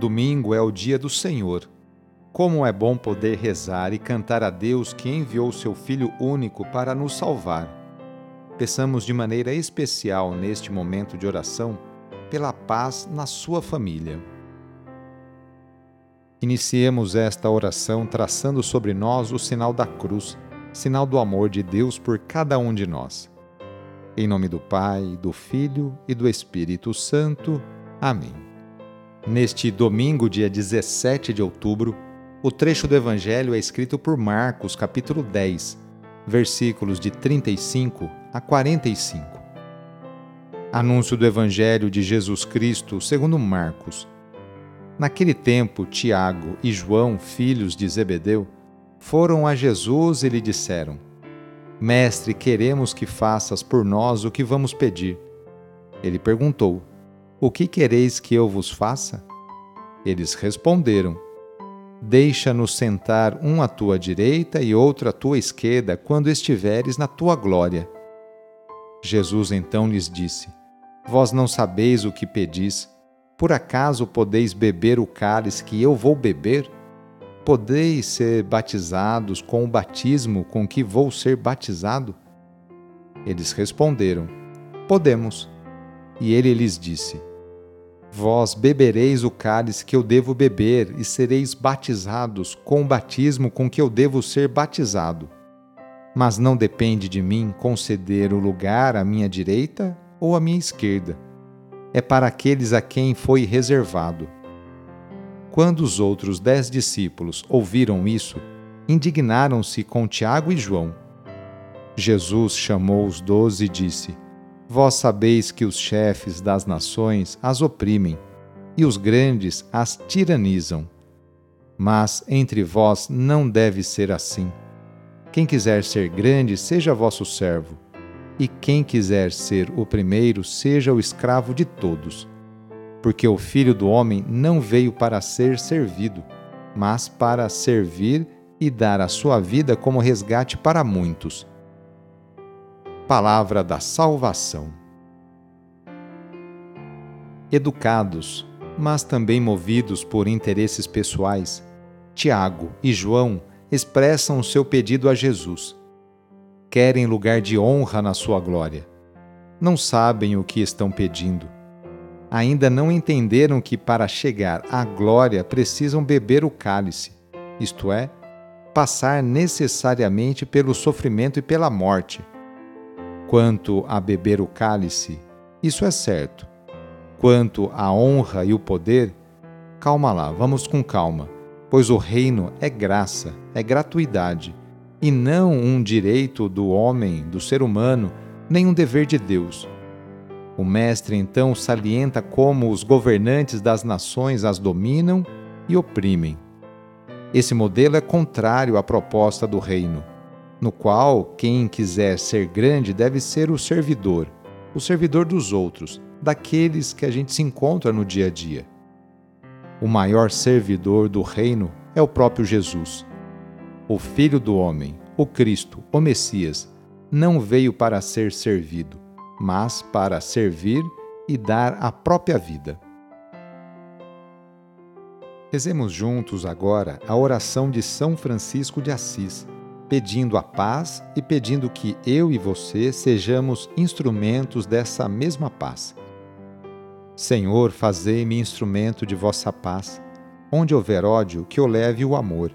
Domingo é o dia do Senhor. Como é bom poder rezar e cantar a Deus que enviou seu Filho único para nos salvar. Peçamos de maneira especial neste momento de oração pela paz na sua família. Iniciemos esta oração traçando sobre nós o sinal da cruz, sinal do amor de Deus por cada um de nós. Em nome do Pai, do Filho e do Espírito Santo. Amém. Neste domingo, dia 17 de outubro, o trecho do Evangelho é escrito por Marcos, capítulo 10, versículos de 35 a 45. Anúncio do Evangelho de Jesus Cristo segundo Marcos Naquele tempo, Tiago e João, filhos de Zebedeu, foram a Jesus e lhe disseram: Mestre, queremos que faças por nós o que vamos pedir. Ele perguntou: O que quereis que eu vos faça? Eles responderam: Deixa-nos sentar um à tua direita e outro à tua esquerda quando estiveres na tua glória. Jesus então lhes disse: Vós não sabeis o que pedis. Por acaso podeis beber o cálice que eu vou beber? Podeis ser batizados com o batismo com que vou ser batizado? Eles responderam: Podemos. E ele lhes disse: Vós bebereis o cálice que eu devo beber e sereis batizados com o batismo com que eu devo ser batizado. Mas não depende de mim conceder o lugar à minha direita ou à minha esquerda é para aqueles a quem foi reservado. Quando os outros dez discípulos ouviram isso, indignaram-se com Tiago e João. Jesus chamou os doze e disse: Vós sabeis que os chefes das nações as oprimem e os grandes as tiranizam. Mas entre vós não deve ser assim. Quem quiser ser grande, seja vosso servo e quem quiser ser o primeiro, seja o escravo de todos. Porque o Filho do Homem não veio para ser servido, mas para servir e dar a sua vida como resgate para muitos. Palavra da Salvação. Educados, mas também movidos por interesses pessoais, Tiago e João expressam o seu pedido a Jesus querem lugar de honra na sua glória. Não sabem o que estão pedindo. Ainda não entenderam que para chegar à glória precisam beber o cálice, isto é, passar necessariamente pelo sofrimento e pela morte. Quanto a beber o cálice, isso é certo. Quanto à honra e o poder, calma lá, vamos com calma, pois o reino é graça, é gratuidade e não um direito do homem, do ser humano, nem um dever de Deus. O Mestre então salienta como os governantes das nações as dominam e oprimem. Esse modelo é contrário à proposta do reino, no qual quem quiser ser grande deve ser o servidor, o servidor dos outros, daqueles que a gente se encontra no dia a dia. O maior servidor do reino é o próprio Jesus o Filho do Homem, o Cristo, o Messias, não veio para ser servido, mas para servir e dar a própria vida. Rezemos juntos agora a oração de São Francisco de Assis, pedindo a paz e pedindo que eu e você sejamos instrumentos dessa mesma paz. Senhor, fazei-me instrumento de vossa paz. Onde houver ódio, que eu leve o amor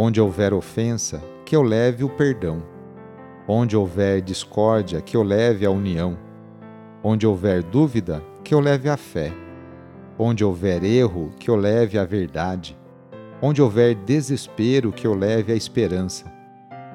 Onde houver ofensa, que eu leve o perdão. Onde houver discórdia, que eu leve a união. Onde houver dúvida, que eu leve a fé. Onde houver erro, que eu leve a verdade. Onde houver desespero, que eu leve a esperança.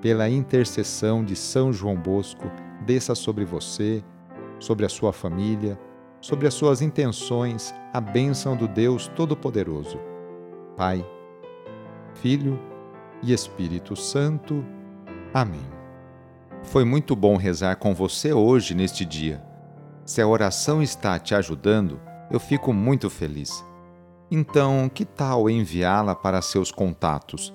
pela intercessão de São João Bosco, desça sobre você, sobre a sua família, sobre as suas intenções, a bênção do Deus Todo-Poderoso. Pai, Filho e Espírito Santo. Amém. Foi muito bom rezar com você hoje neste dia. Se a oração está te ajudando, eu fico muito feliz. Então, que tal enviá-la para seus contatos?